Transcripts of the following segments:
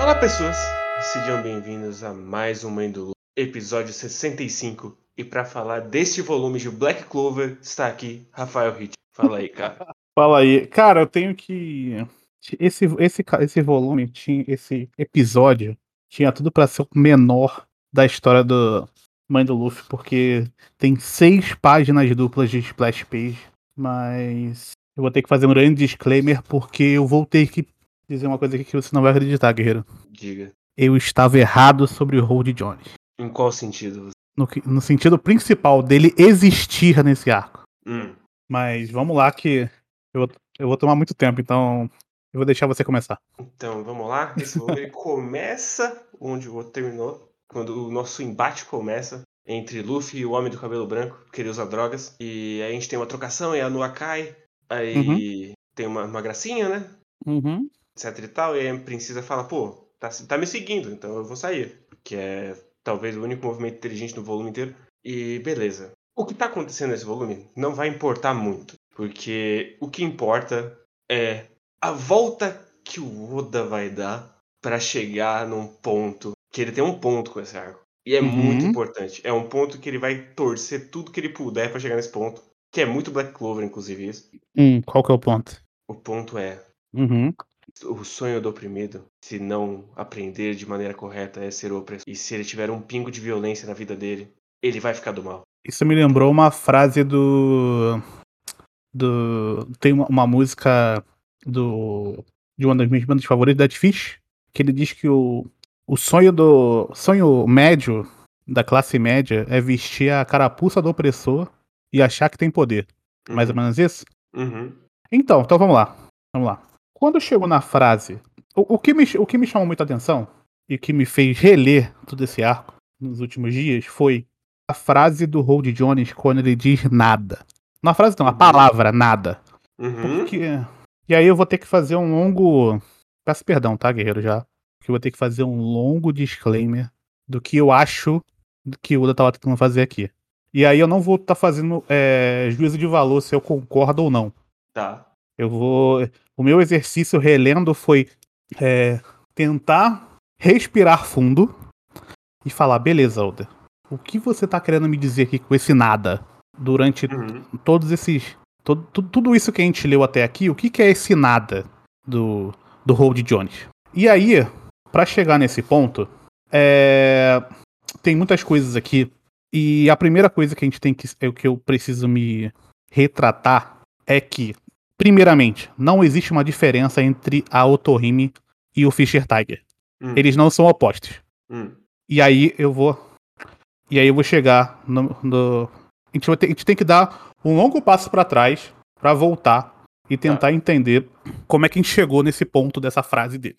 Olá, pessoas! Sejam bem-vindos a mais um Mãe do Lu, episódio 65. E para falar deste volume de Black Clover, está aqui Rafael Hit. Fala aí, cara. Fala aí. Cara, eu tenho que. Esse, esse, esse volume, tinha, esse episódio, tinha tudo para ser o menor da história do Mãe do Luffy, porque tem seis páginas duplas de splash page, mas eu vou ter que fazer um grande disclaimer, porque eu vou ter que dizer uma coisa aqui que você não vai acreditar, guerreiro. Diga. Eu estava errado sobre o Hold Jones. Em qual sentido? No, que- no sentido principal dele existir nesse arco. Hum. Mas vamos lá que eu, vou- eu vou tomar muito tempo, então eu vou deixar você começar. Então, vamos lá. Esse volume começa onde o outro terminou. Quando o nosso embate começa entre Luffy e o Homem do Cabelo Branco, que ele usa drogas. E aí a gente tem uma trocação, e a Nua cai. Aí tem uma, uma gracinha, né? Uhum. etc e tal, e aí a princesa fala, pô, tá, tá me seguindo, então eu vou sair. Que é talvez o único movimento inteligente do volume inteiro. E beleza. O que tá acontecendo nesse volume não vai importar muito, porque o que importa é a volta que o Oda vai dar pra chegar num ponto, que ele tem um ponto com esse arco. E é Uhum. muito importante. É um ponto que ele vai torcer tudo que ele puder pra chegar nesse ponto, que é muito Black Clover, inclusive isso. Hum, qual que é o ponto? O ponto é Uhum. o sonho do oprimido, se não aprender de maneira correta, é ser o opressor. E se ele tiver um pingo de violência na vida dele, ele vai ficar do mal. Isso me lembrou uma frase do. do tem uma, uma música do de uma das minhas bandas favoritas, Dead Fish, que ele diz que o, o sonho do sonho médio da classe média é vestir a carapuça do opressor e achar que tem poder. Mais ou menos isso? Uhum. Então, então vamos lá. Vamos lá. Quando chegou na frase, o, o que me, o que me chamou muita atenção e que me fez reler todo esse arco nos últimos dias foi a frase do Hold Jones quando ele diz nada. Não a frase não, a Uhum. palavra nada. Uhum. Porque... E aí eu vou ter que fazer um longo. Peço perdão, tá, guerreiro? Já. Porque eu vou ter que fazer um longo disclaimer do que eu acho que o Oda tava tentando fazer aqui. E aí eu não vou estar fazendo é, juízo de valor se eu concordo ou não. Tá. Eu vou. O meu exercício relendo foi é, tentar respirar fundo e falar, beleza, Oda. O que você tá querendo me dizer aqui com esse nada? Durante Uhum. todos esses. todo- tu- tudo isso que a gente leu até aqui, o que, que é esse nada do, do Hold Jones? E aí, pra chegar nesse ponto, é, tem muitas coisas aqui. E a primeira coisa que a gente tem que. É o que eu preciso me retratar é que, primeiramente, não existe uma diferença entre a Otohime e o Fischer Tiger. Hum. Eles não são opostos. Hum. E aí eu vou. E aí eu vou chegar no. no- a, gente ter- a gente tem que dar um longo passo pra trás pra voltar e tentar entender como é que a gente chegou nesse ponto dessa frase dele.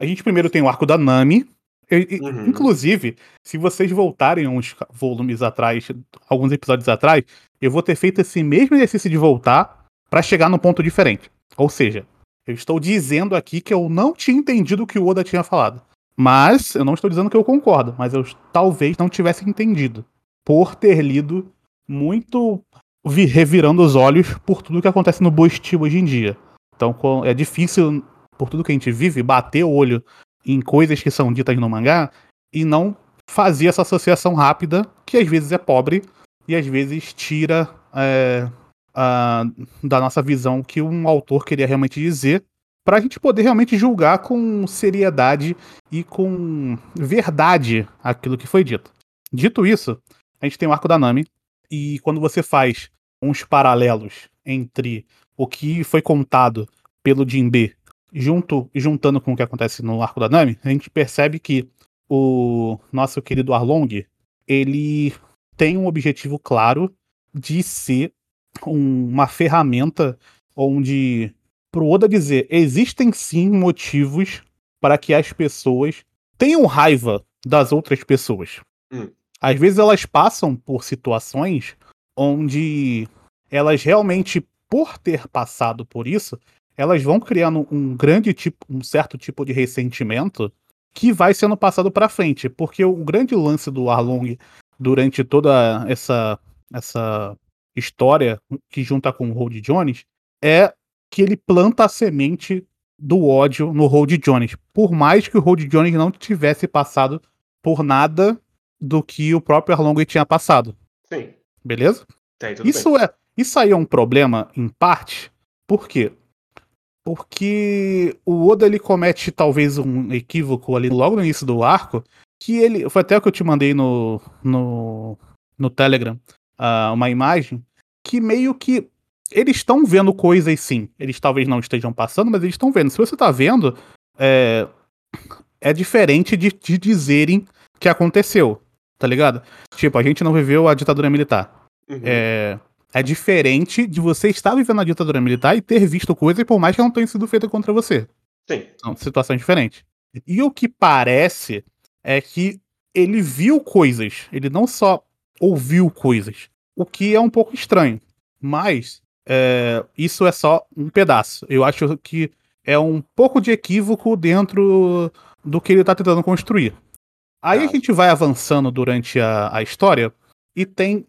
A gente primeiro tem o arco da Nami. Uhum. Inclusive, se vocês voltarem uns volumes atrás, alguns episódios atrás, eu vou ter feito esse mesmo exercício de voltar pra chegar num ponto diferente. Ou seja, eu estou dizendo aqui que eu não tinha entendido o que o Oda tinha falado. Mas eu não estou dizendo que eu concordo, mas eu talvez não tivesse entendido. Por ter lido muito vi- revirando os olhos por tudo que acontece no Boisti hoje em dia. Então é difícil, por tudo que a gente vive, bater o olho em coisas que são ditas no mangá e não fazer essa associação rápida, que às vezes é pobre e às vezes tira é, a- da nossa visão que um autor queria realmente dizer, para a gente poder realmente julgar com seriedade e com verdade aquilo que foi dito. Dito isso, a gente tem o arco da Nami, e quando você faz uns paralelos entre o que foi contado pelo Jinbe junto juntando com o que acontece no arco da Nami, a gente percebe que o nosso querido Arlong, ele tem um objetivo claro de ser um- uma ferramenta onde pro Oda dizer, existem sim motivos para que as pessoas tenham raiva das outras pessoas. Hum. Às vezes elas passam por situações onde elas realmente, por ter passado por isso, elas vão criando um grande tipo, um certo tipo de ressentimento que vai sendo passado para frente, porque o grande lance do Arlong durante toda essa essa história que junta com o Hold Jones é que ele planta a semente do ódio no Hold Jones. Por mais que o Hold Jones não tivesse passado por nada do que o próprio Arlong tinha passado. Sim. Beleza? Tá, Isso, é, isso aí é um problema, em parte, por quê? Porque o Oda ele comete talvez um equívoco ali logo no início do arco, que ele. Foi até o que eu te mandei no, no, no Telegram, uh, uma imagem, que meio que eles estão vendo coisas sim. Eles talvez não estejam passando, mas eles estão vendo. Se você tá vendo, é, é diferente de, de dizerem que aconteceu, tá ligado? Tipo, a gente não viveu a ditadura militar. Uhum. É, é diferente de você estar vivendo a ditadura militar e ter visto coisas, por mais que não tenham sido feitas contra você. Sim. São situações diferentes. E o que parece é que ele viu coisas, ele não só ouviu coisas, o que é um pouco estranho. Mas é, isso é só um pedaço. Eu acho que é um pouco de equívoco dentro do que ele está tentando construir. Aí a Tá. gente vai avançando durante a, a história e tem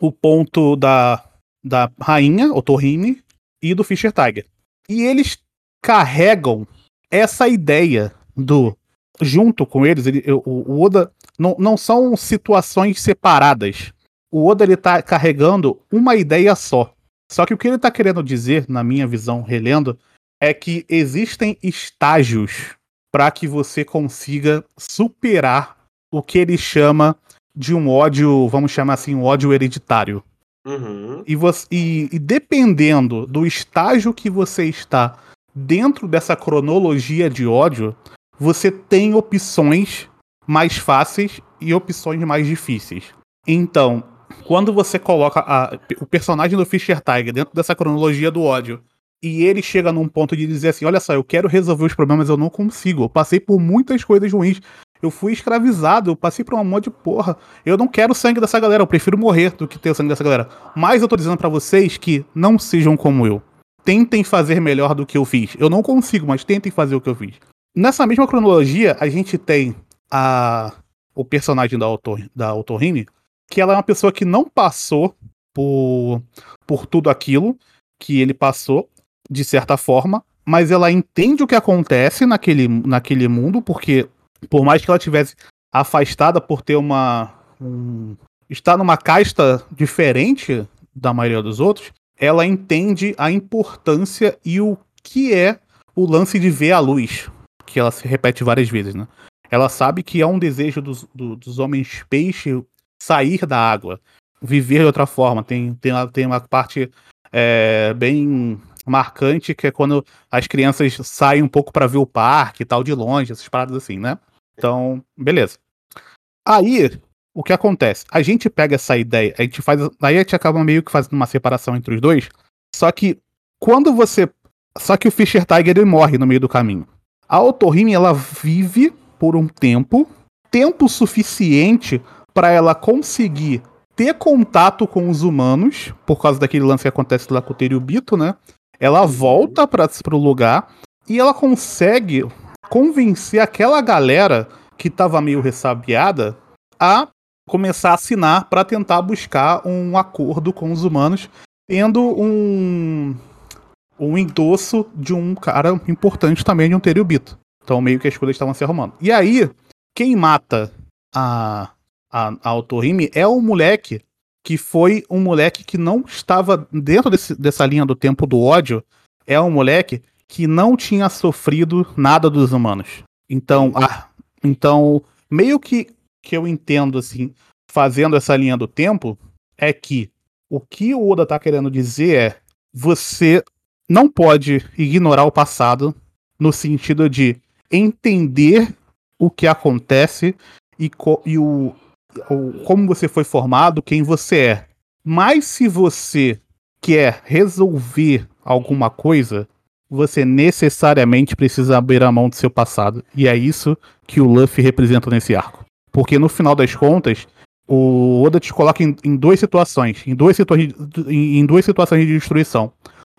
o ponto da, da rainha, Otorrine, e do Fischer Tiger. E eles carregam essa ideia do. Junto com eles, ele, o, o Oda. Não, não são situações separadas. O Oda ele tá carregando uma ideia só. Só que o que ele tá querendo dizer, na minha visão, relendo, é que existem estágios para que você consiga superar o que ele chama de um ódio, vamos chamar assim, um ódio hereditário. Uhum. E, você, e, e dependendo do estágio que você está dentro dessa cronologia de ódio, você tem opções mais fáceis e opções mais difíceis. Então, quando você coloca a- o personagem do Fischer Tiger dentro dessa cronologia do ódio e ele chega num ponto de dizer assim: Olha só, eu quero resolver os problemas, eu não consigo. Eu passei por muitas coisas ruins. Eu fui escravizado, eu passei por um monte de porra. Eu não quero o sangue dessa galera, eu prefiro morrer do que ter o sangue dessa galera. Mas eu tô dizendo pra vocês que não sejam como eu. Tentem fazer melhor do que eu fiz. Eu não consigo, mas tentem fazer o que eu fiz. Nessa mesma cronologia, a gente tem a o personagem da Autor, da Autorrine, que ela é uma pessoa que não passou por, por tudo aquilo que ele passou, de certa forma, mas ela entende o que acontece naquele, naquele mundo, porque por mais que ela tivesse afastada por ter uma. Um, numa casta diferente da maioria dos outros, ela entende a importância e o que é o lance de ver a luz, que ela se repete várias vezes, né? Ela sabe que é um desejo dos, do- dos homens peixe sair da água, viver de outra forma. Tem, tem, tem uma parte é, bem marcante que é quando as crianças saem um pouco para ver o parque e tal de longe, essas paradas assim, né? Então, beleza. Aí, o que acontece? A gente pega essa ideia, a gente faz. Aí a gente acaba meio que fazendo uma separação entre os dois. Só que quando você. Só que o Fischer Tiger ele morre no meio do caminho. A Otorrime ela vive por um tempo, tempo suficiente para ela conseguir ter contato com os humanos, por causa daquele lance que acontece lá com o Teriubito, né? Ela volta para o lugar e ela consegue convencer aquela galera que tava meio ressabiada a começar a assinar para tentar buscar um acordo com os humanos, tendo um um endosso de um cara importante também de um Teriubito. Então meio que as coisas estavam se arrumando. E aí, quem mata a a, a é um moleque que foi um moleque que não estava dentro desse- dessa linha do tempo do ódio. É um moleque que não tinha sofrido nada dos humanos. Então, ah, então meio que que eu entendo assim, fazendo essa linha do tempo, é que o que o Oda tá querendo dizer é você não pode ignorar o passado no sentido de entender o que acontece e, co- e o, o- como você foi formado, quem você é. Mas se você quer resolver alguma coisa, você necessariamente precisa abrir a mão do seu passado. E é isso que o Luffy representa nesse arco. Porque no final das contas, o Oda te coloca em, em duas situações, em duas, situa em, em duas situações de destruição.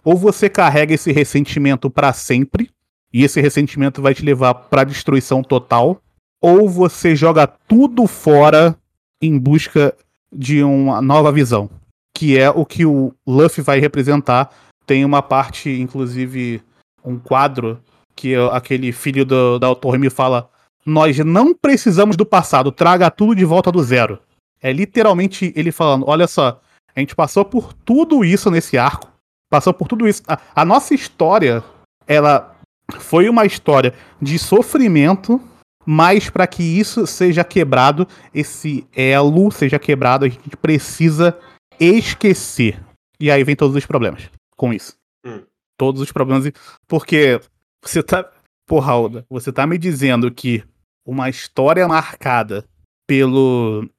Ou você carrega esse ressentimento pra sempre, e esse ressentimento vai te levar pra destruição total, ou você joga tudo fora em busca de uma nova visão, que é o que o Luffy vai representar tem uma parte, inclusive, um quadro que aquele filho do, da Autorme fala: Nós não precisamos do passado, traga tudo de volta do zero. É literalmente ele falando: Olha só, a gente passou por tudo isso nesse arco, passou por tudo isso. A, a nossa história, ela foi uma história de sofrimento, mas para que isso seja quebrado, esse elo seja quebrado, a gente precisa esquecer. E aí vem todos os problemas com isso. Hum. Todos os problemas. Porque você tá. Porra, Alda, você tá me dizendo que uma história marcada pelo.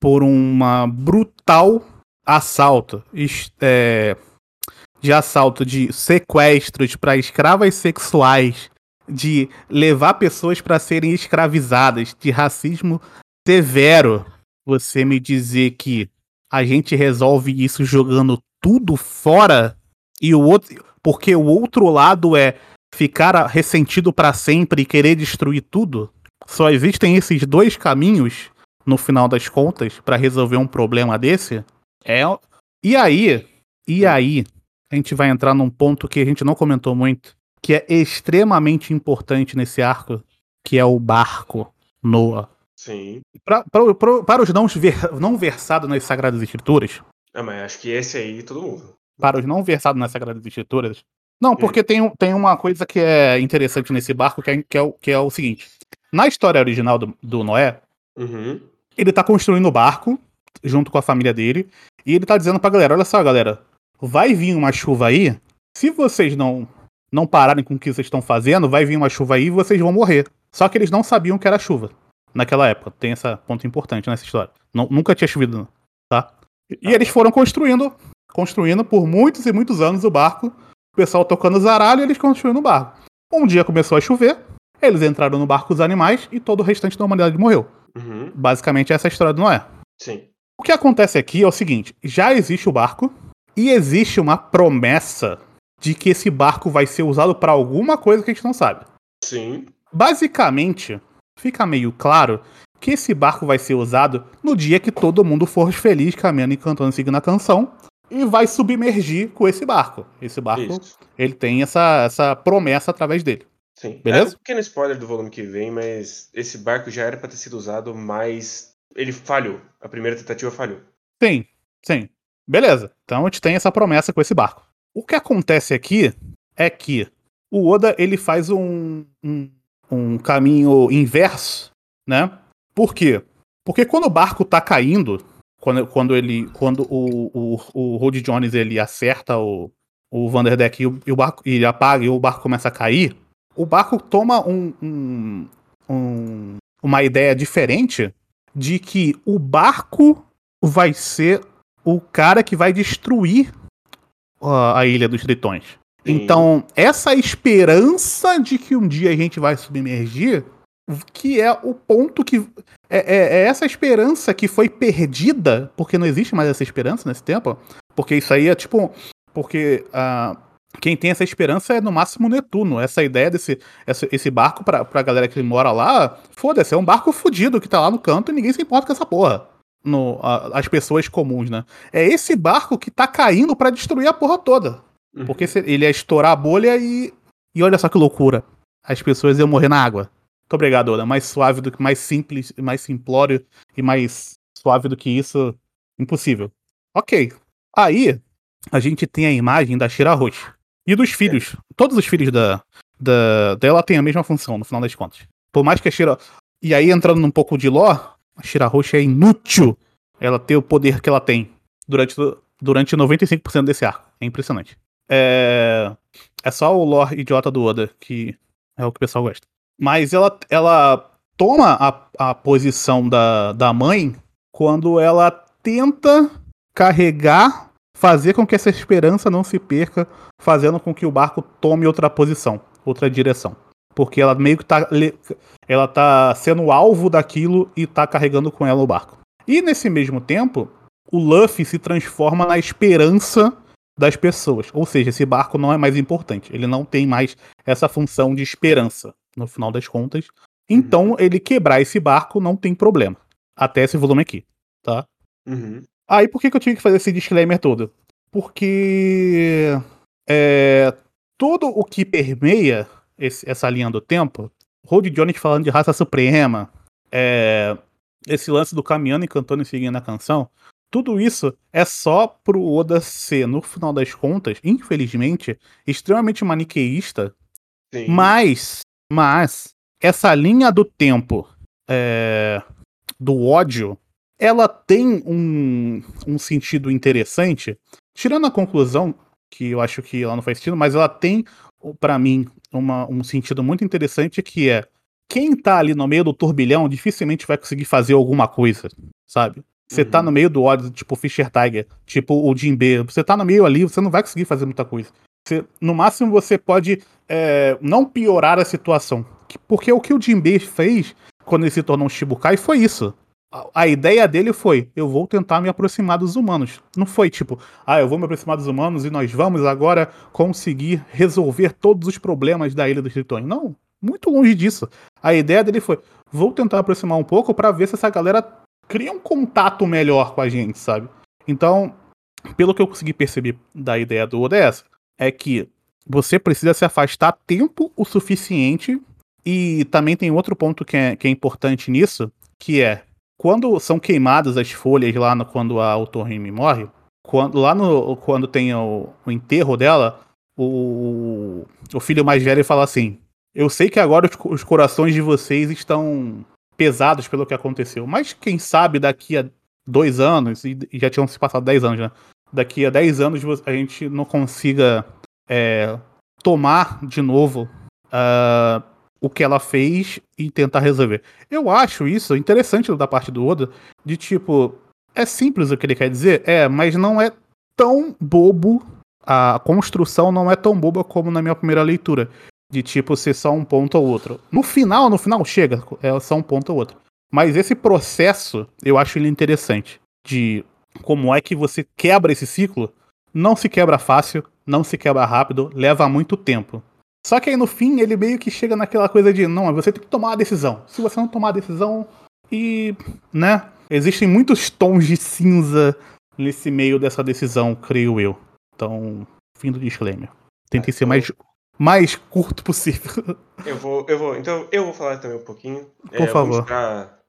por uma brutal assalto. É, de assalto de sequestros para escravas sexuais, de levar pessoas para serem escravizadas, de racismo severo. Você me dizer que a gente resolve isso jogando tudo fora e o outro, porque o outro lado é ficar ressentido para sempre e querer destruir tudo. Só existem esses dois caminhos no final das contas para resolver um problema desse. É e aí, e aí a gente vai entrar num ponto que a gente não comentou muito, que é extremamente importante nesse arco, que é o barco Noah. Sim. Pra, pra, pra, para os não, ver, não versados nas Sagradas Escrituras. Ah, mas acho que esse aí todo mundo. Para os não versados nas Sagradas Escrituras. Não, porque hum. tem, tem uma coisa que é interessante nesse barco, que é, que é, o, que é o seguinte. Na história original do, do Noé, uhum. ele tá construindo o barco junto com a família dele. E ele tá dizendo pra galera: olha só, galera, vai vir uma chuva aí. Se vocês não não pararem com o que vocês estão fazendo, vai vir uma chuva aí e vocês vão morrer. Só que eles não sabiam que era chuva naquela época. Tem esse ponto importante nessa história. Não, nunca tinha chovido, tá? E eles foram construindo, construindo por muitos e muitos anos o barco. O pessoal tocando zaralho e eles construindo o barco. Um dia começou a chover, eles entraram no barco os animais e todo o restante da humanidade morreu. Uhum. Basicamente essa é a história do Noé. Sim. O que acontece aqui é o seguinte: já existe o barco e existe uma promessa de que esse barco vai ser usado para alguma coisa que a gente não sabe. Sim. Basicamente, fica meio claro que esse barco vai ser usado no dia que todo mundo for feliz caminhando e cantando seguindo a canção e vai submergir com esse barco. Esse barco, Isso. ele tem essa, essa promessa através dele. Sim. Beleza? É um pequeno spoiler do volume que vem, mas esse barco já era para ter sido usado, mas ele falhou. A primeira tentativa falhou. Sim, sim. Beleza. Então a gente tem essa promessa com esse barco. O que acontece aqui é que o Oda ele faz um, um, um caminho inverso, né? Por quê? Porque quando o barco tá caindo, quando, quando ele. Quando o, o, o Rod Jones ele acerta o, o Vanderdeck e o, e o barco e apaga e o barco começa a cair, o barco toma um, um, um, uma ideia diferente de que o barco vai ser o cara que vai destruir uh, a Ilha dos Tritões. Sim. Então, essa esperança de que um dia a gente vai submergir, que é o ponto que. É, é, é, essa esperança que foi perdida, porque não existe mais essa esperança nesse tempo. Porque isso aí é tipo. Porque uh, quem tem essa esperança é no máximo Netuno. Essa ideia desse esse, esse barco pra, pra galera que mora lá, foda-se, é um barco fudido que tá lá no canto e ninguém se importa com essa porra no, a, as pessoas comuns, né? É esse barco que tá caindo para destruir a porra toda. Uhum. Porque ele ia estourar a bolha e. E olha só que loucura. As pessoas iam morrer na água. Muito obrigado, Oda. Mais suave do que mais simples, mais simplório e mais suave do que isso. Impossível. Ok. Aí, a gente tem a imagem da Shira Roche. E dos filhos. Todos os filhos da, da, dela têm a mesma função, no final das contas. Por mais que a Shira. E aí, entrando num pouco de lore, a Shira Roxa é inútil ela ter o poder que ela tem durante, durante 95% desse arco. É impressionante. É, é só o lore idiota do Oda que é o que o pessoal gosta. Mas ela, ela toma a, a posição da, da mãe quando ela tenta carregar, fazer com que essa esperança não se perca, fazendo com que o barco tome outra posição, outra direção. Porque ela meio que tá. Ela tá sendo alvo daquilo e tá carregando com ela o barco. E nesse mesmo tempo, o Luffy se transforma na esperança das pessoas. Ou seja, esse barco não é mais importante. Ele não tem mais essa função de esperança, no final das contas. Então, uhum. ele quebrar esse barco não tem problema. Até esse volume aqui, tá? Uhum. Aí, por que, que eu tive que fazer esse disclaimer todo? porque é, todo o que permeia esse, essa linha do tempo, Rod Jones falando de raça suprema, é, esse lance do caminhando e cantando e seguindo a canção, tudo isso é só pro Oda ser, no final das contas, infelizmente, extremamente maniqueísta. Sim. Mas, mas, essa linha do tempo é, do ódio, ela tem um, um sentido interessante. Tirando a conclusão, que eu acho que ela não faz sentido, mas ela tem, para mim, uma, um sentido muito interessante que é quem tá ali no meio do turbilhão dificilmente vai conseguir fazer alguma coisa, sabe? Você tá uhum. tá no meio do ódio, tipo Fischer Tiger, tipo o Jinbe. Você tá no meio ali, você não vai conseguir fazer muita coisa. Você, no máximo, você pode é, não piorar a situação. Porque o que o Jinbe fez quando ele se tornou um Shibukai foi isso. A, a ideia dele foi: eu vou tentar me aproximar dos humanos. Não foi tipo, ah, eu vou me aproximar dos humanos e nós vamos agora conseguir resolver todos os problemas da Ilha dos Tritões. Não, muito longe disso. A ideia dele foi: vou tentar aproximar um pouco para ver se essa galera cria um contato melhor com a gente, sabe? Então, pelo que eu consegui perceber da ideia do ODS, é que você precisa se afastar tempo o suficiente. E também tem outro ponto que é, que é importante nisso, que é quando são queimadas as folhas lá no, quando a Otohime morre, quando, lá no, quando tem o, o enterro dela, o, o filho mais velho fala assim: Eu sei que agora os, os corações de vocês estão pesados pelo que aconteceu. Mas quem sabe daqui a dois anos, e já tinham se passado dez anos, né? Daqui a dez anos a gente não consiga é, tomar de novo uh, o que ela fez e tentar resolver. Eu acho isso interessante da parte do Oda, de tipo, é simples o que ele quer dizer, é, mas não é tão bobo, a construção não é tão boba como na minha primeira leitura de tipo ser só um ponto ou outro. No final, no final chega, é só um ponto ou outro. Mas esse processo, eu acho ele interessante. De como é que você quebra esse ciclo. Não se quebra fácil, não se quebra rápido, leva muito tempo. Só que aí no fim ele meio que chega naquela coisa de não, você tem que tomar a decisão. Se você não tomar a decisão, e. né? Existem muitos tons de cinza nesse meio dessa decisão, creio eu. Então, fim do disclaimer. Tentei ser mais mais curto possível. Eu vou, eu vou, então eu vou falar também um pouquinho. Por é, favor.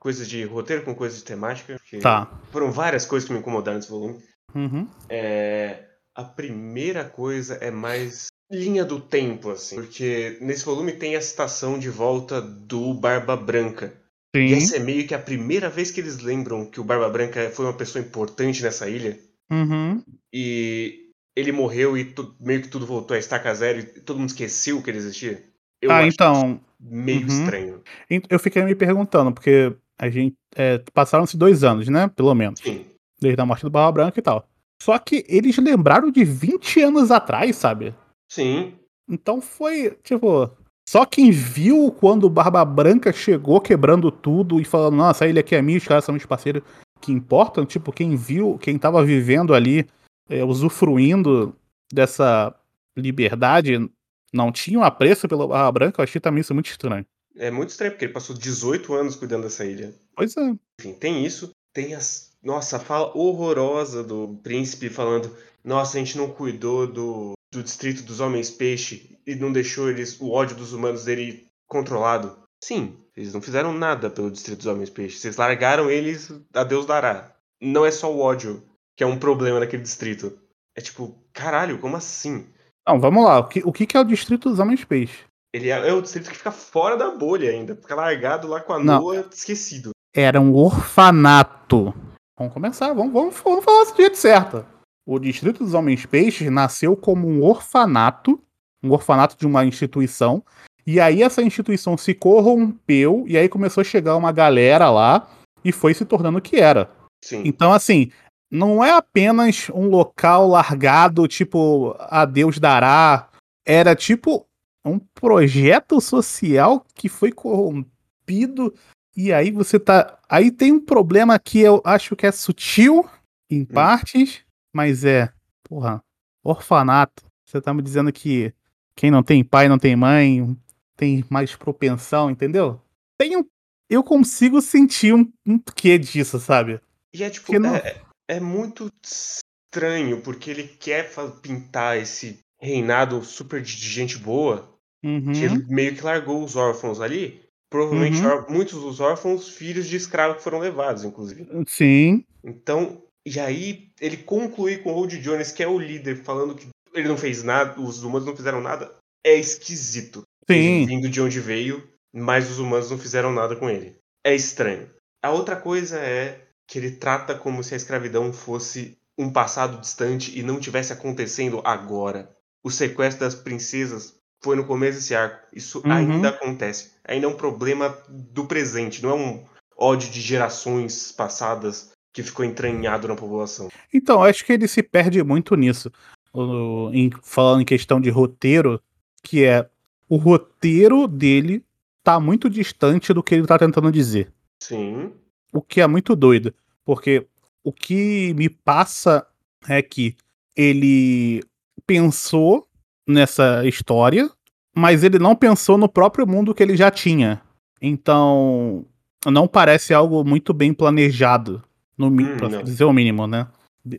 Coisas de roteiro com coisas de temática. Tá. Foram várias coisas que me incomodaram nesse volume. Uhum. É, a primeira coisa é mais linha do tempo, assim. Porque nesse volume tem a citação de volta do Barba Branca. Sim. E essa é meio que a primeira vez que eles lembram que o Barba Branca foi uma pessoa importante nessa ilha. Uhum. E ele morreu e tu, meio que tudo voltou a estaca zero e todo mundo esqueceu que ele existia? Eu ah, então. Meio uhum. estranho. Eu fiquei me perguntando, porque a gente. É, Passaram-se dois anos, né? Pelo menos. Sim. Desde a morte do Barba Branca e tal. Só que eles lembraram de 20 anos atrás, sabe? Sim. Então foi, tipo. Só quem viu quando o Barba Branca chegou quebrando tudo e falando, nossa, ele aqui é minha, os caras são meus parceiros que importam, tipo, quem viu, quem tava vivendo ali é, usufruindo dessa liberdade não tinham apreço pela Barra Branca, eu achei também isso muito estranho. É muito estranho, porque ele passou 18 anos cuidando dessa ilha. Pois é. Enfim, tem isso. Tem as. Nossa, a fala horrorosa do príncipe falando: Nossa, a gente não cuidou do, do distrito dos homens peixe e não deixou eles o ódio dos humanos dele controlado. Sim, eles não fizeram nada pelo distrito dos homens peixe. Vocês largaram eles a Deus dará. Não é só o ódio que é um problema naquele distrito. É tipo, caralho, como assim? Não, vamos lá. O que, o que é o distrito dos Homens Peixe? Ele é, é, o distrito que fica fora da bolha ainda. Fica largado lá com a Não. Noa esquecido. Era um orfanato. Vamos começar, vamos, vamos, vamos falar do jeito certo. O Distrito dos Homens Peixes nasceu como um orfanato, um orfanato de uma instituição, e aí essa instituição se corrompeu, e aí começou a chegar uma galera lá, e foi se tornando o que era. Sim. Então, assim, não é apenas um local largado, tipo, a Deus dará. Era tipo um projeto social que foi corrompido. E aí você tá. Aí tem um problema que eu acho que é sutil em hum. partes, mas é. Porra, orfanato. Você tá me dizendo que quem não tem pai não tem mãe, tem mais propensão, entendeu? Tem um, eu consigo sentir um, um quê disso, sabe? E é tipo, não... é, é muito estranho, porque ele quer pintar esse reinado super de gente boa, uhum. que ele meio que largou os órfãos ali. Provavelmente Uhum. muitos dos órfãos, filhos de escravos que foram levados, inclusive. Sim. Então, e aí ele conclui com o Old Jones, que é o líder, falando que ele não fez nada, os humanos não fizeram nada. É esquisito. Sim. vindo de onde veio, mas os humanos não fizeram nada com ele. É estranho. A outra coisa é que ele trata como se a escravidão fosse um passado distante e não tivesse acontecendo agora. O sequestro das princesas foi no começo desse arco. Isso Uhum. ainda acontece. Ainda é um problema do presente, não é um ódio de gerações passadas que ficou entranhado na população. Então, acho que ele se perde muito nisso. O- em- falando em questão de roteiro, que é o roteiro dele tá muito distante do que ele tá tentando dizer. Sim. O que é muito doido. Porque o que me passa é que ele pensou nessa história, mas ele não pensou no próprio mundo que ele já tinha. Então, não parece algo muito bem planejado, no, Hum, pra não. dizer o mínimo, né?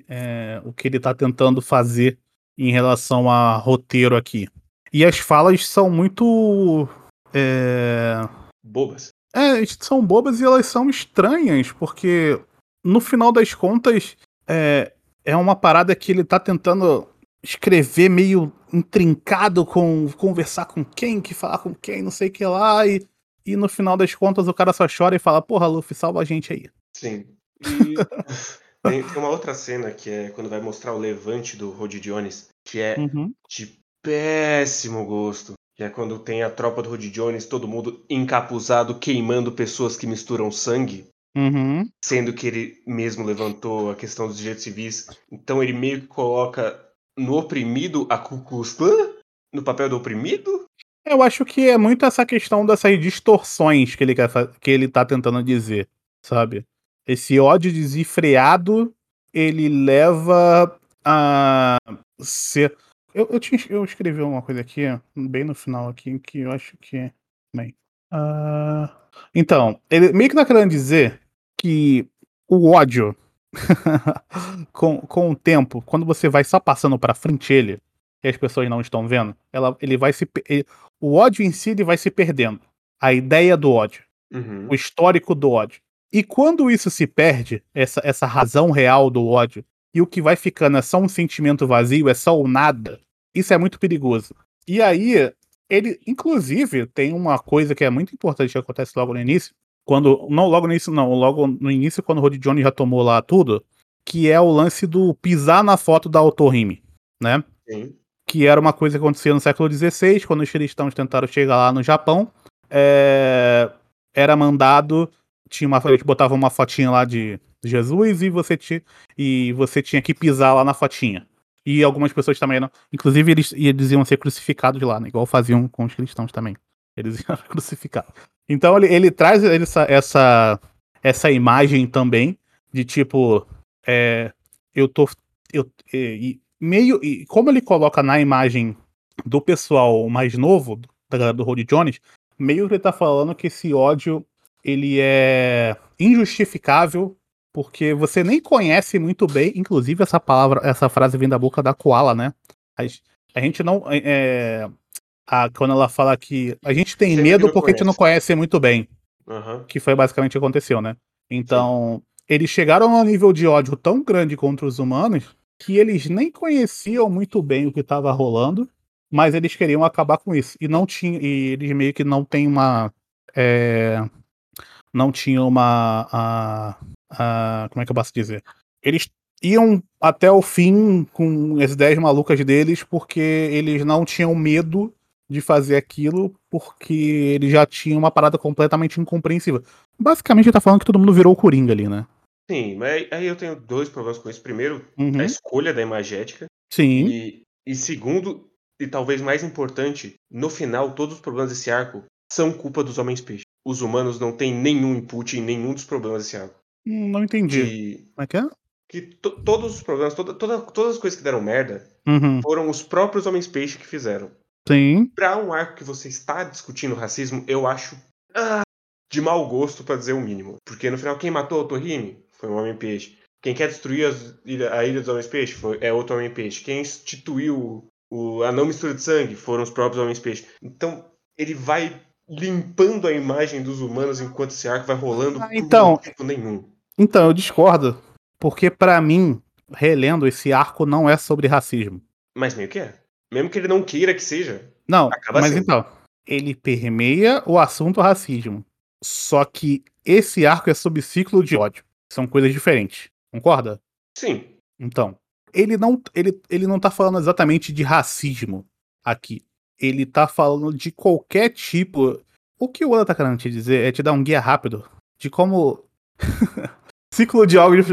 É, o que ele tá tentando fazer em relação a roteiro aqui. E as falas são muito. É, Bobas. é, são bobas e elas são estranhas, porque no final das contas é, é uma parada que ele tá tentando escrever meio intrincado com conversar com quem, que falar com quem, não sei o que lá, e, e no final das contas o cara só chora e fala, porra, Luffy, salva a gente aí. Sim. E tem, tem uma outra cena que é quando vai mostrar o levante do Rod Jones, que é Uhum. de péssimo gosto. Que é quando tem a tropa do Rod Jones, todo mundo encapuzado, queimando pessoas que misturam sangue. Uhum. Sendo que ele mesmo levantou a questão dos direitos civis. Então ele meio que coloca no oprimido a Ku Klux Klan? No papel do oprimido? Eu acho que é muito essa questão dessas distorções que ele, quer, que ele tá tentando dizer, sabe? Esse ódio desenfreado, ele leva a ser. Eu, eu, eu escrevi uma coisa aqui, bem no final aqui, que eu acho que. Bem. ah, então, ele meio que tá querendo dizer que o ódio, com, com o tempo, quando você vai só passando pra frente ele, e as pessoas não estão vendo, ela, ele vai se. ele- o ódio em si ele vai se perdendo. A ideia do ódio, Uhum. o histórico do ódio. E quando isso se perde, essa, essa razão real do ódio, e o que vai ficando é só um sentimento vazio, é só o nada, isso é muito perigoso. E aí, ele, inclusive, tem uma coisa que é muito importante que acontece logo no início. Quando. Não logo no início, não. Logo no início, quando o Rod Johnny já tomou lá tudo. Que é o lance do pisar na foto da Otohime, né? Sim. que era uma coisa que acontecia no século XVI, quando os cristãos tentaram chegar lá no Japão, é, era mandado, tinha uma, eles botavam uma fotinha lá de Jesus e você, ti, e você tinha que pisar lá na fotinha. E algumas pessoas também eram, inclusive eles, eles iam ser crucificados lá, né, igual faziam com os cristãos também. Eles iam ser crucificados. Então ele, ele traz essa, essa, essa imagem também de tipo, é, eu tô, eu, e- meio. E como ele coloca na imagem do pessoal mais novo, da galera do Rod Jones, meio que ele tá falando que esse ódio ele é injustificável, porque você nem conhece muito bem, inclusive essa palavra, essa frase vem da boca da Koala, né? A, a gente não. É, a, quando ela fala que a gente tem Sempre medo porque a gente não conhece muito bem Aham. que foi basicamente o que aconteceu, né? Então, eles chegaram a um nível de ódio tão grande contra os humanos que eles nem conheciam muito bem o que estava rolando, mas eles queriam acabar com isso. E não tinha, e eles meio que não tem uma. é, não tinham uma. a- a- como é que eu posso dizer? Eles iam até o fim com as ideias malucas deles porque eles não tinham medo de fazer aquilo porque ele já tinha uma parada completamente incompreensível. Basicamente, ele tá falando que todo mundo virou o Coringa ali, né? Sim, mas aí- eu tenho dois problemas com isso. Primeiro, Uhum. a escolha da imagética. Sim. E, e segundo, e talvez mais importante, no final, todos os problemas desse arco são culpa dos homens peixe. Os humanos não têm nenhum input em nenhum dos problemas desse arco. Hum, Não entendi. Como é que é? que to- todos os problemas, toda, toda- todas as coisas que deram merda, Uhum. foram os próprios homens peixe que fizeram. Sim. Pra um arco que você está discutindo racismo, eu acho ah, de mau gosto, pra dizer o mínimo. Porque no final, quem matou o Torrini foi um homem peixe. Quem quer destruir as, a Ilha dos Homens-Peixe é outro Homem-Peixe. Quem instituiu o, a não mistura de sangue foram os próprios Homens-Peixe. Então, ele vai limpando a imagem dos humanos enquanto esse arco vai rolando ah, então, por tempo nenhum. Então, eu discordo. Porque, para mim, relendo, esse arco não é sobre racismo. Mas meio que é. Mesmo que ele não queira que seja. Não, mas sendo. então, ele permeia o assunto racismo. Só que esse arco é sobre ciclo de ódio. São coisas diferentes. Concorda? Sim. Então, ele não, ele, ele não tá falando exatamente de racismo aqui. Ele tá falando de qualquer tipo. O que o Oda tá querendo te dizer é te dar um guia rápido de como. ciclo de ódio.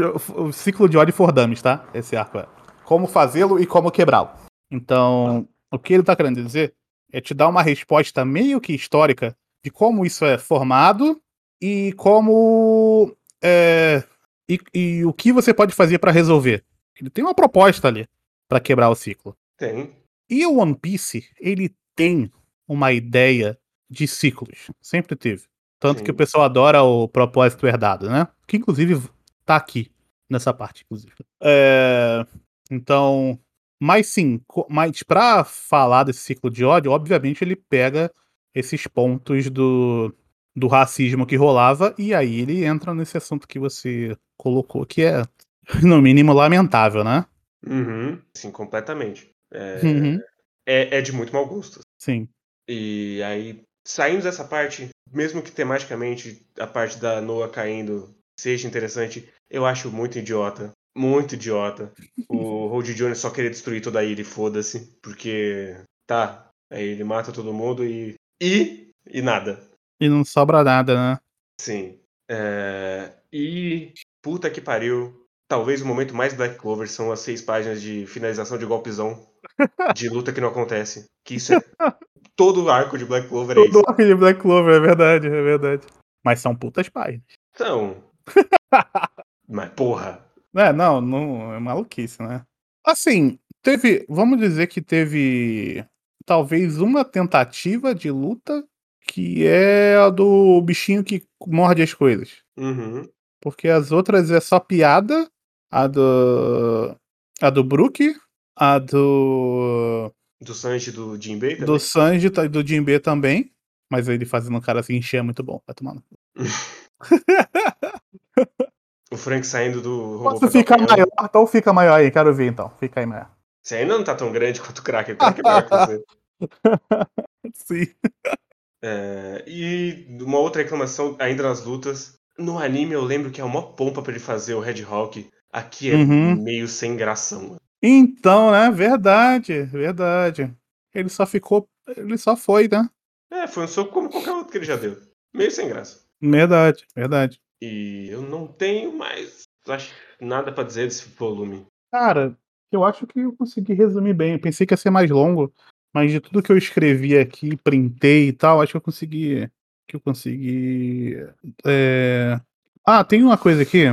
Ciclo de ódio for dummies, tá? Esse arco é. Como fazê-lo e como quebrá-lo. Então, o que ele tá querendo dizer é te dar uma resposta meio que histórica de como isso é formado e como. É, e, e o que você pode fazer para resolver. Ele tem uma proposta ali para quebrar o ciclo. Tem. E o One Piece, ele tem uma ideia de ciclos. Sempre teve. Tanto Sim. que o pessoal adora o propósito herdado, né? Que inclusive tá aqui, nessa parte, inclusive. É... Então. Mas sim, mas pra falar desse ciclo de ódio, obviamente ele pega esses pontos do, do racismo que rolava, e aí ele entra nesse assunto que você colocou, que é, no mínimo, lamentável, né? Uhum, sim, completamente. É, uhum. é, é, de muito mau gosto. Sim. E aí, saindo dessa parte, mesmo que tematicamente a parte da Noah caindo seja interessante, eu acho muito idiota. Muito idiota. O Road Jones só querer destruir toda a ilha e foda-se. Porque, tá, aí ele mata todo mundo e. E. E nada. E não sobra nada, né? Sim. É... E puta que pariu. Talvez o momento mais Black Clover são as seis páginas de finalização de golpezão de luta que não acontece. Que isso é. Todo o arco de Black Clover é isso. Todo arco de Black Clover, é verdade, é verdade. Mas são putas páginas. São. Mas porra. É, não, não, é maluquice, né? Assim, teve. Vamos dizer que teve. Talvez uma tentativa de luta que é a do bichinho que morde as coisas. Uhum. Porque as outras é só piada. A do. A do Brook. A do. Do Sanji do Jinbei também? Do Sanji e do Jinbei também. Mas ele fazendo o cara assim encher é muito bom. Vai tomar no O Frank saindo do robô. Posso ficar maior? Então fica maior aí, quero ver então. Fica aí maior. Você ainda não tá tão grande quanto o Cracker. O Cracker é maior que você. Sim. É, e uma outra reclamação ainda nas lutas. No anime eu lembro que é uma pompa para ele fazer o Red Hawk. Aqui é uhum. meio sem gração. Então, né? Verdade, verdade. Ele só ficou. Ele só foi, né? É, foi um soco como qualquer outro que ele já deu. Meio sem graça. Verdade, verdade. E eu não tenho mais acho, nada para dizer desse volume. Cara, eu acho que eu consegui resumir bem. Eu pensei que ia ser mais longo, mas de tudo que eu escrevi aqui, printei e tal, acho que eu consegui. Que eu consegui. É... Ah, tem uma coisa aqui.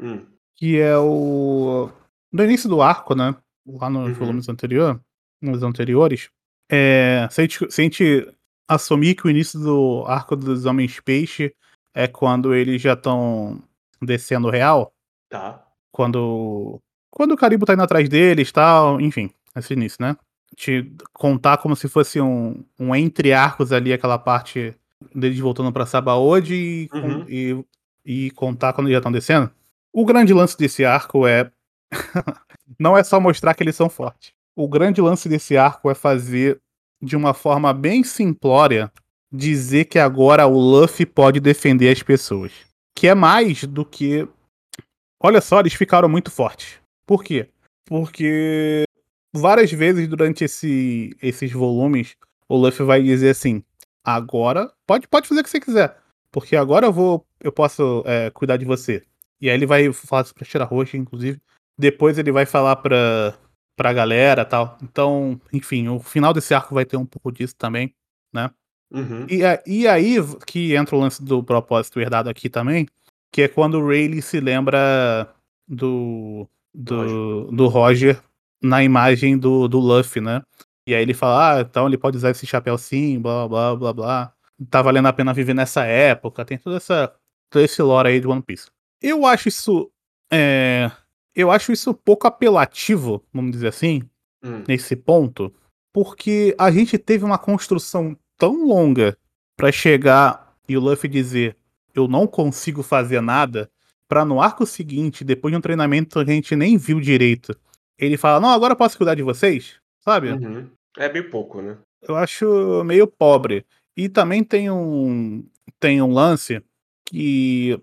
Hum. Que é o. No início do arco, né? Lá nos uhum. volumes anteriores. Nos anteriores. É... Se, a gente, se a gente assumir que o início do arco dos Homens Peixe é quando eles já estão descendo real. Tá. Quando. Quando o Caribo tá indo atrás deles e tal, enfim, esse início, né? Te contar como se fosse um, um entre arcos ali, aquela parte deles voltando pra Sabaody e, uhum. e, e contar quando eles já estão descendo. O grande lance desse arco é. não é só mostrar que eles são fortes. O grande lance desse arco é fazer de uma forma bem simplória dizer que agora o Luffy pode defender as pessoas. Que é mais do que. Olha só, eles ficaram muito fortes. Por quê? Porque várias vezes durante esse, esses volumes o Luffy vai dizer assim: agora pode, pode fazer o que você quiser, porque agora eu vou eu posso é, cuidar de você. E aí ele vai falar isso pra Tira Roxa, inclusive. Depois ele vai falar pra, pra galera tal. Então, enfim, o final desse arco vai ter um pouco disso também, né? Uhum. E, e aí que entra o lance do propósito herdado aqui também, que é quando o Rayleigh se lembra do, do, Roger. do Roger na imagem do, do Luffy, né? E aí ele fala, ah, então ele pode usar esse chapéu sim, blá, blá, blá, blá. Tá valendo a pena viver nessa época, tem toda essa, todo esse lore aí de One Piece. Eu acho isso é, eu acho isso pouco apelativo, vamos dizer assim, Hum, nesse ponto, porque a gente teve uma construção tão longa pra chegar e o Luffy dizer eu não consigo fazer nada, pra no arco seguinte, depois de um treinamento que a gente nem viu direito, ele fala, não, agora eu posso cuidar de vocês, sabe? uhum. É bem pouco, né? Eu acho meio pobre. E também tem um tem um lance que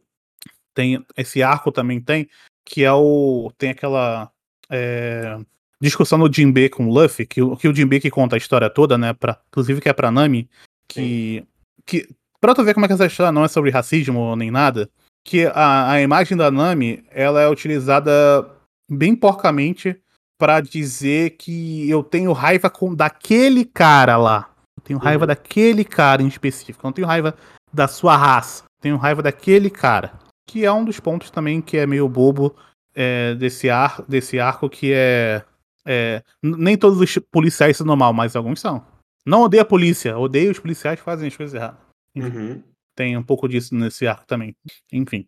tem esse arco também tem que é o tem aquela é, discussão do Jinbe com o Luffy que, o- que o Jinbe que conta a história toda, né? Pra, inclusive que é pra Nami que que para tu ver como é que essa história não é sobre racismo nem nada, que a, a imagem da Nami ela é utilizada bem porcamente pra dizer que eu tenho raiva com daquele cara lá. Eu tenho raiva Uhum. daquele cara em específico. Eu não tenho raiva da sua raça. Eu tenho raiva daquele cara. Que é um dos pontos também que é meio bobo é, desse, ar, desse arco, que é, é, Nem todos os policiais são normal, mas alguns são. Não odeio a polícia, odeio os policiais que fazem as coisas erradas. Uhum. Tem um pouco disso nesse arco também. Enfim.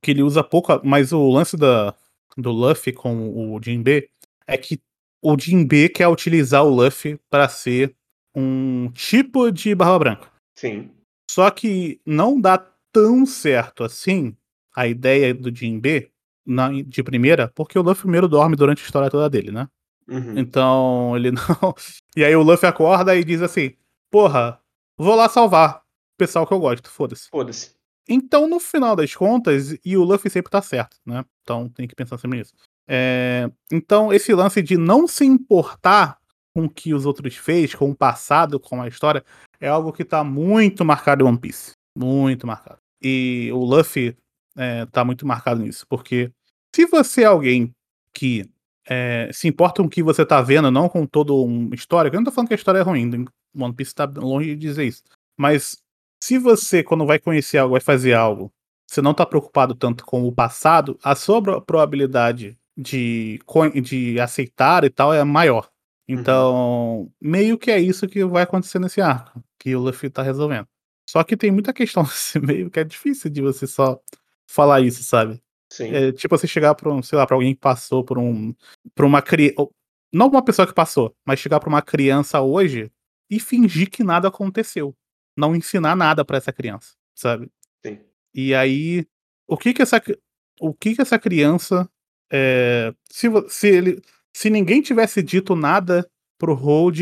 Que ele usa pouco. Mas o lance da, do Luffy com o Jinbe é que o Jinbe quer utilizar o Luffy para ser um tipo de Barba Branca. Sim. Só que não dá tão certo assim a ideia do Jinbe na, de primeira, porque o Luffy primeiro dorme durante a história toda dele, né? Uhum. Então ele não. E aí o Luffy acorda e diz assim: Porra, vou lá salvar o pessoal que eu gosto, foda-se. Foda-se. Então, no final das contas, e o Luffy sempre tá certo, né? Então tem que pensar sempre nisso. É, então, esse lance de não se importar com o que os outros fez, com o passado, com a história, é algo que tá muito marcado em One Piece. Muito marcado. E o Luffy é, tá muito marcado nisso, porque se você é alguém que é, se importa com o que você tá vendo, não com todo uma história, eu não tô falando que a história é ruim, One Piece tá longe de dizer isso, mas se você, quando vai conhecer algo, vai fazer algo, você não tá preocupado tanto com o passado, a sua pro- probabilidade de, de aceitar e tal é maior. Então, meio que é isso que vai acontecer nesse arco, que o Luffy tá resolvendo. Só que tem muita questão nesse meio que é difícil de você só falar isso, sabe? Sim. É tipo você chegar pra um, sei lá, pra alguém que passou por um. pra uma criança. Não uma pessoa que passou, mas chegar pra uma criança hoje e fingir que nada aconteceu. Não ensinar nada pra essa criança, sabe? Sim. E aí, o que que essa, o que que essa criança. é, se, se, ele, se ninguém tivesse dito nada pro Hold,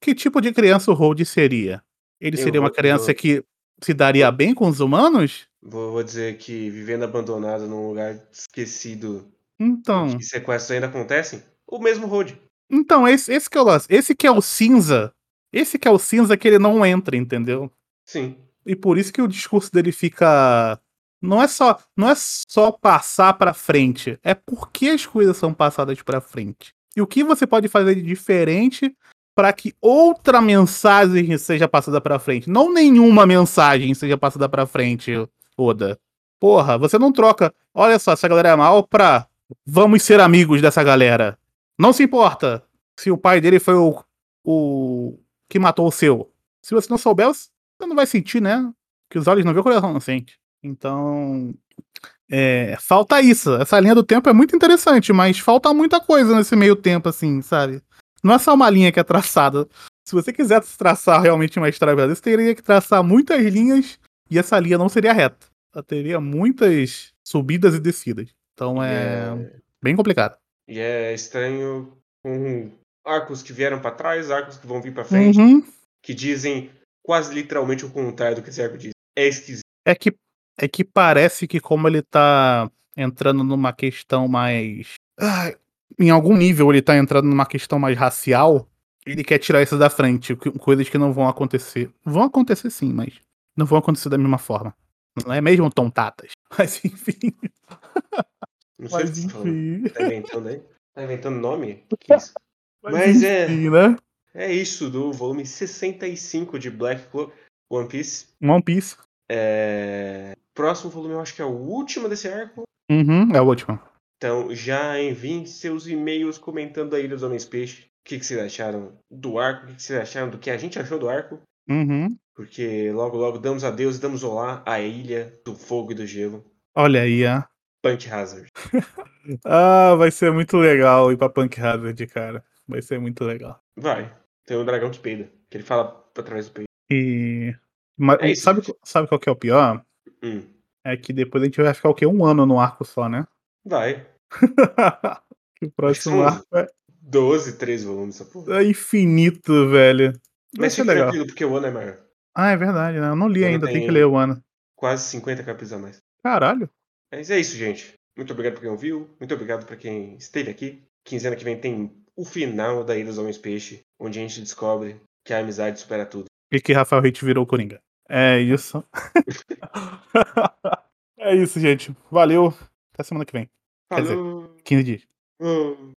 que tipo de criança o Hold seria? Ele seria uma criança que se daria bem com os humanos? Vou, vou dizer que vivendo abandonado num lugar esquecido, Então. que sequestros ainda acontecem, o mesmo Road. Então, esse, esse que é o lance. Esse que é o cinza. Esse que é o cinza que ele não entra, entendeu? Sim. E por isso que o discurso dele fica. Não é só, não é só passar pra frente, é porque as coisas são passadas pra frente. E o que você pode fazer de diferente para que outra mensagem seja passada pra frente, não nenhuma mensagem seja passada pra frente, Oda. Porra, você não troca. Olha só, essa galera é mal pra vamos ser amigos dessa galera. Não se importa se o pai dele foi o, o que matou o seu. Se você não souber, você não vai sentir, né? Que os olhos não vê o coração não sente. Então, é, falta isso. Essa linha do tempo é muito interessante, mas falta muita coisa nesse meio tempo, assim, sabe? Não é só uma linha que é traçada. Se você quisesse traçar realmente uma história verdadeira, você teria que traçar muitas linhas e essa linha não seria reta. Ela teria muitas subidas e descidas. Então é É, bem complicado. E é estranho com arcos que vieram pra trás, arcos que vão vir pra frente, Uhum. que dizem quase literalmente o contrário do que esse arco diz. É esquisito. É que, é que parece que como ele tá entrando numa questão mais. Ah, em algum nível ele tá entrando numa questão mais racial, ele quer tirar isso da frente, co- coisas que não vão acontecer. Vão acontecer sim, mas não vão acontecer da mesma forma. Não é mesmo tontatas. Mas enfim. Não sei Mas enfim. Tá inventando aí? Tá inventando nome? Isso? Mas é- enfim, né? É isso do volume 65 de Black Clover One Piece. One Piece. É... Próximo volume eu acho que é o último desse arco. Uhum, é o último. Então já enviem seus e-mails comentando a Ilha dos Homens Peixe. O que, que vocês acharam do arco? O que, que vocês acharam do que a gente achou do arco? Uhum. Porque logo logo damos adeus e damos olá à Ilha do Fogo e do Gelo. Olha aí, ó. Punk Hazard. Ah, vai ser muito legal ir pra Punk Hazard, cara. Vai ser muito legal. Vai. Tem um dragão que peida. Que ele fala através do peito. E. Mas, É sabe, sabe qual que é o pior? Hum. É que depois a gente vai ficar o quê? Um ano no arco só, né? Vai. que o próximo arco é, 12, 13 volumes, essa porra. é infinito, velho. Mas fica legal. tranquilo, porque o ano é maior. Ah, é verdade, né? Eu não li Quando ainda, tem que ler o ano. Quase 50 capítulos a mais. Caralho. Mas é isso, gente. Muito obrigado pra quem ouviu. Muito obrigado pra quem esteve aqui. Quinzena que vem tem o final da Ilha dos Homens Peixe, onde a gente descobre que a amizade supera tudo. E que Rafael Hit virou o Coringa. É isso. é isso, gente. Valeu. Até semana que vem. Quer dizer- Falou! 15 dias. Hum.